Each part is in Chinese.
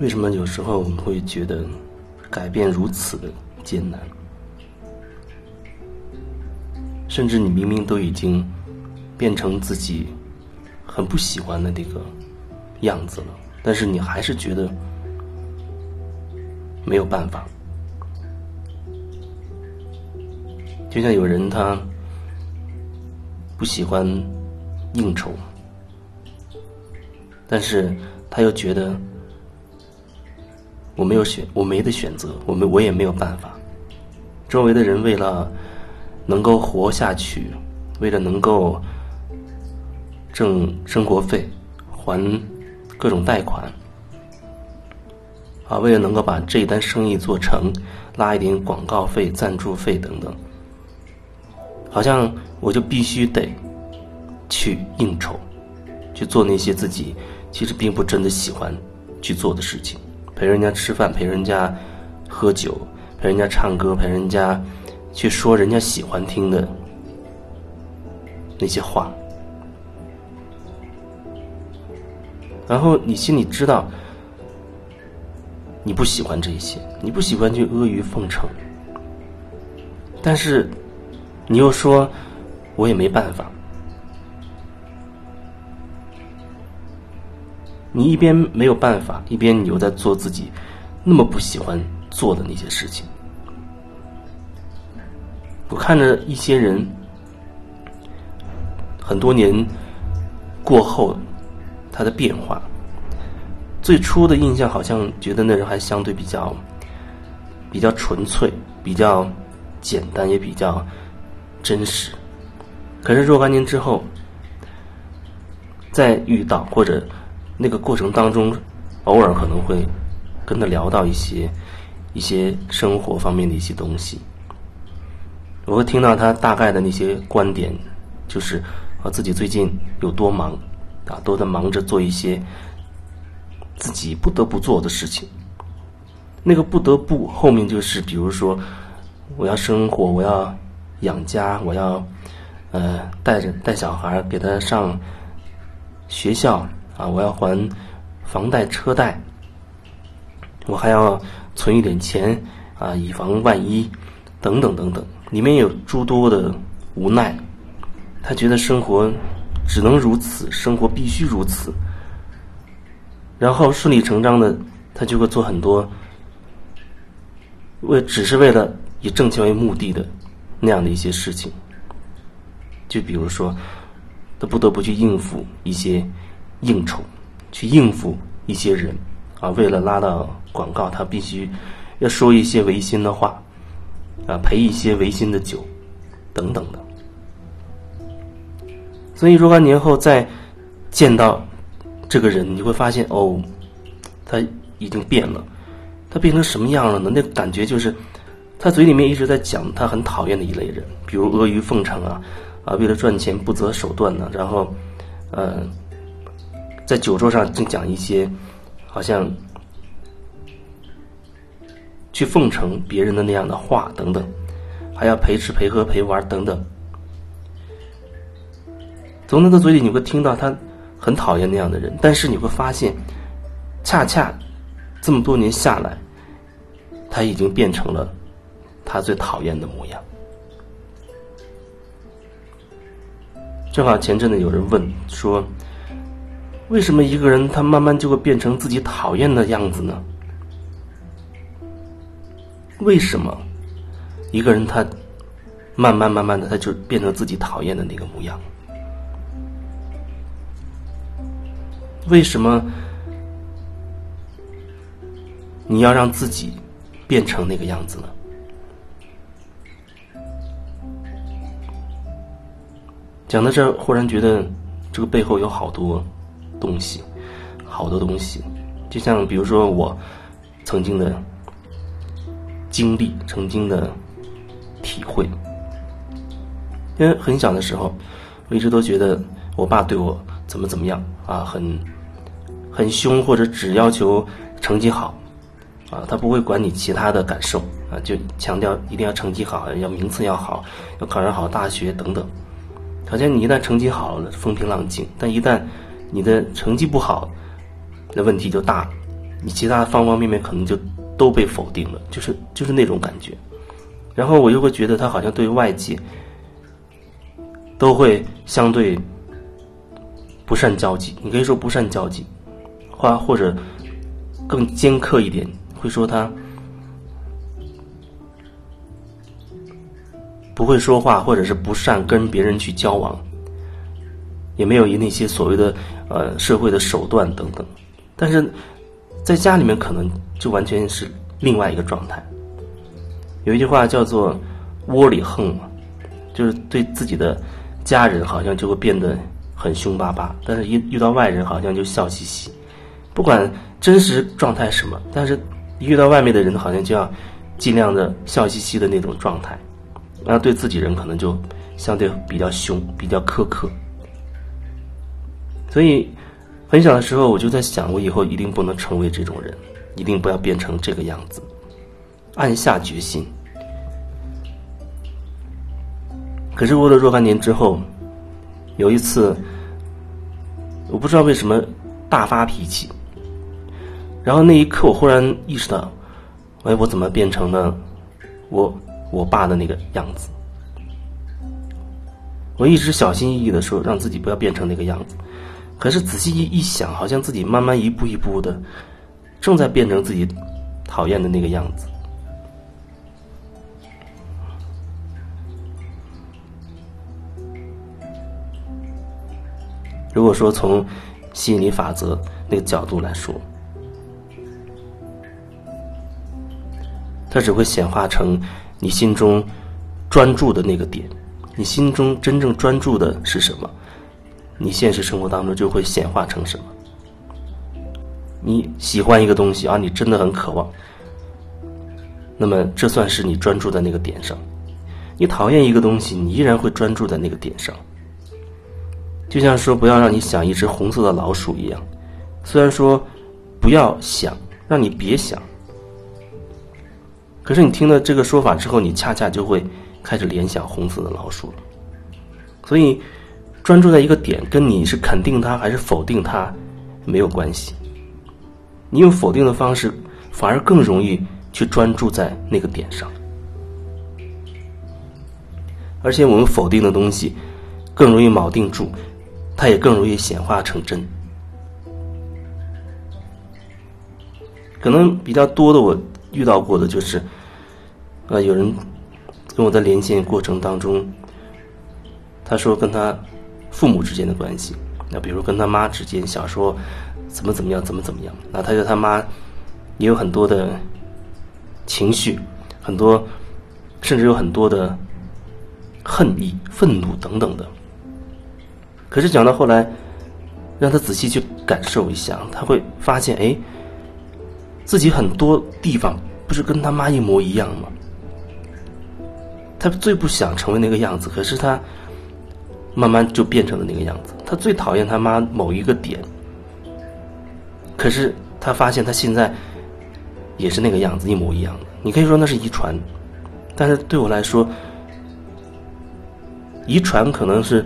为什么有时候我们会觉得改变如此的艰难？甚至你明明都已经变成自己很不喜欢的那个样子了，但是你还是觉得没有办法。就像有人他不喜欢应酬，但是他又觉得我没有选，我没得选择，我们我也没有办法。周围的人为了。能够活下去，为了能够挣生活费、还各种贷款，啊，为了能够把这一单生意做成，拉一点广告费、赞助费等等，好像我就必须得去应酬，去做那些自己其实并不真的喜欢去做的事情，陪人家吃饭、陪人家喝酒、陪人家唱歌、陪人家。去说人家喜欢听的那些话，然后你心里知道你不喜欢这些，你不喜欢去阿谀奉承，但是你又说我也没办法，你一边没有办法，一边你又在做自己那么不喜欢做的那些事情。我看着一些人，很多年过后，他的变化。最初的印象好像觉得那人还相对比较比较纯粹，比较简单，也比较真实。可是若干年之后，再遇到或者那个过程当中，偶尔可能会跟他聊到一些一些生活方面的一些东西。我会听到他大概的那些观点，就是啊自己最近有多忙，啊都在忙着做一些自己不得不做的事情。那个不得不后面就是，比如说我要生活，我要养家，我要呃带着带小孩给他上学校啊，我要还房贷车贷，我还要存一点钱啊，以防万一，等等等等。里面有诸多的无奈，他觉得生活只能如此，生活必须如此，然后顺理成章的，他就会做很多为只是为了以挣钱为目的的那样的一些事情，就比如说，他不得不去应付一些应酬，去应付一些人，啊，为了拉到广告，他必须要说一些违心的话。啊，陪一些违心的酒，等等的。所以若干年后再见到这个人，你会发现哦，他已经变了。他变成什么样了呢？那感觉就是他嘴里面一直在讲他很讨厌的一类人，比如阿谀奉承啊，啊，为了赚钱不择手段呢。然后，呃，在酒桌上就讲一些好像。去奉承别人的那样的话等等，还要陪吃陪喝陪玩等等。从他的嘴里你会听到他很讨厌那样的人，但是你会发现，恰恰这么多年下来，他已经变成了他最讨厌的模样。正好前阵子有人问说，为什么一个人他慢慢就会变成自己讨厌的样子呢？为什么一个人他慢慢慢慢的他就变成自己讨厌的那个模样？为什么你要让自己变成那个样子呢？讲到这，忽然觉得这个背后有好多东西，好多东西，就像比如说我曾经的。经历曾经的体会，因为很小的时候，我一直都觉得我爸对我怎么怎么样啊，很很凶，或者只要求成绩好啊，他不会管你其他的感受啊，就强调一定要成绩好，要名次要好，要考上好大学等等。好像你一旦成绩好了，风平浪静；但一旦你的成绩不好，那问题就大了，你其他方方面面可能就都被否定了，就是就是那种感觉。然后我又会觉得他好像对外界都会相对不善交际，你可以说不善交际，或或者更尖刻一点，会说他不会说话，或者是不善跟别人去交往。也没有以那些所谓的呃社会的手段等等，但是在家里面可能就完全是另外一个状态。有一句话叫做“窝里横”嘛，就是对自己的家人好像就会变得很凶巴巴，但是一遇到外人好像就笑嘻嘻。不管真实状态什么，但是遇到外面的人好像就要尽量的笑嘻嘻的那种状态，然后对自己人可能就相对比较凶，比较苛刻。所以，很小的时候我就在想，我以后一定不能成为这种人，一定不要变成这个样子。暗下决心。可是过了若干年之后，有一次，我不知道为什么大发脾气，然后那一刻我忽然意识到，哎，我怎么变成了我我爸的那个样子？我一直小心翼翼的说，让自己不要变成那个样子。可是仔细一一想，好像自己慢慢一步一步的，正在变成自己讨厌的那个样子。如果说从吸引力法则那个角度来说，它只会显化成你心中专注的那个点。你心中真正专注的是什么？你现实生活当中就会显化成什么？你喜欢一个东西啊，你真的很渴望，那么这算是你专注在那个点上。你讨厌一个东西，你依然会专注在那个点上。就像说不要让你想一只红色的老鼠一样，虽然说不要想，让你别想，可是你听了这个说法之后，你恰恰就会开始联想红色的老鼠了。所以。专注在一个点，跟你是肯定它还是否定它没有关系。你用否定的方式，反而更容易去专注在那个点上。而且我们否定的东西更容易锚定住，它也更容易显化成真。可能比较多的我遇到过的就是，呃，有人跟我在连线过程当中，他说跟他。父母之间的关系，那比如跟他妈之间，小时候怎么怎么样，怎么怎么样，那他对他妈也有很多的情绪，很多甚至有很多的恨意、愤怒等等的。可是讲到后来，让他仔细去感受一下，他会发现，哎，自己很多地方不是跟他妈一模一样吗？他最不想成为那个样子，可是他。慢慢就变成了那个样子。他最讨厌他妈某一个点，可是他发现他现在也是那个样子，一模一样的。你可以说那是遗传，但是对我来说，遗传可能是，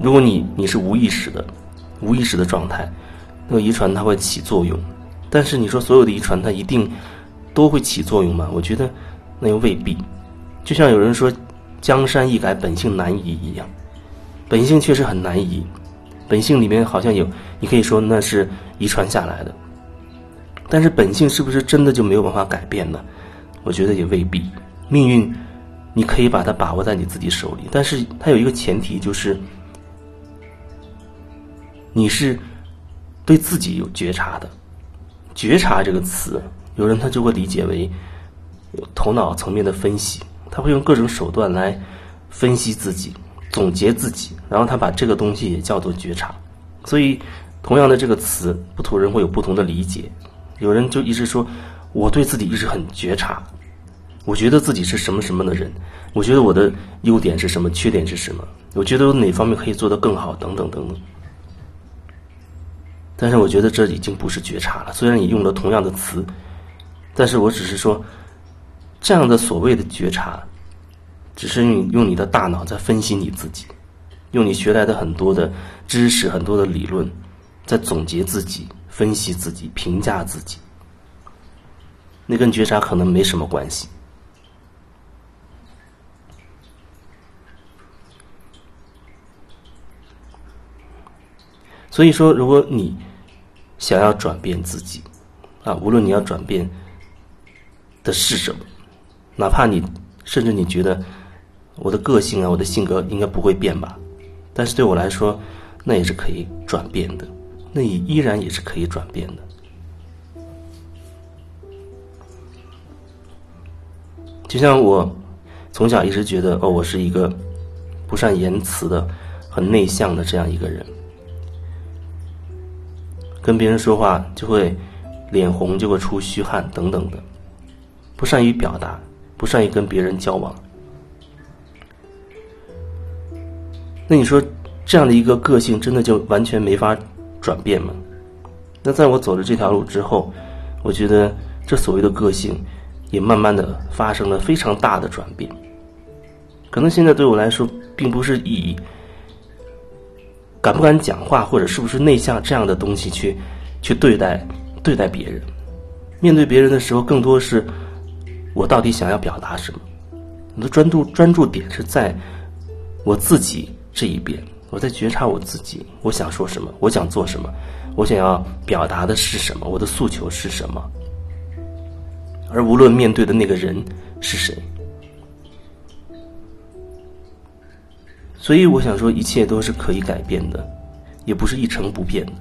如果你你是无意识的、无意识的状态，那个遗传它会起作用。但是你说所有的遗传它一定都会起作用吗？我觉得那又未必。就像有人说。江山易改，本性难移一样，本性确实很难移。本性里面好像有，你可以说那是遗传下来的。但是本性是不是真的就没有办法改变呢？我觉得也未必。命运，你可以把它把握在你自己手里，但是它有一个前提，就是你是对自己有觉察的。觉察这个词，有人他就会理解为头脑层面的分析。他会用各种手段来分析自己、总结自己，然后他把这个东西也叫做觉察。所以，同样的这个词，不同人会有不同的理解。有人就一直说，我对自己一直很觉察，我觉得自己是什么什么的人，我觉得我的优点是什么，缺点是什么，我觉得我哪方面可以做得更好，等等等等。但是，我觉得这已经不是觉察了。虽然你用了同样的词，但是我只是说。这样的所谓的觉察，只是用用你的大脑在分析你自己，用你学来的很多的知识、很多的理论，在总结自己、分析自己、评价自己，那跟觉察可能没什么关系。所以说，如果你想要转变自己，啊，无论你要转变的是什么，哪怕你甚至你觉得我的个性啊，我的性格应该不会变吧，但是对我来说，那也是可以转变的，那也依然也是可以转变的。就像我从小一直觉得，哦，我是一个不善言辞的、很内向的这样一个人。跟别人说话就会脸红，就会出虚汗等等的，不善于表达，不善于跟别人交往。那你说这样的一个个性，真的就完全没法转变吗？那在我走了这条路之后，我觉得这所谓的个性也慢慢的发生了非常大的转变。可能现在对我来说，并不是以。敢不敢讲话，或者是不是内向这样的东西去去对待对待别人？面对别人的时候，更多是我到底想要表达什么？我的专注专注点是在我自己这一边，我在觉察我自己，我想说什么，我想做什么，我想要表达的是什么，我的诉求是什么？而无论面对的那个人是谁。所以我想说，一切都是可以改变的，也不是一成不变的。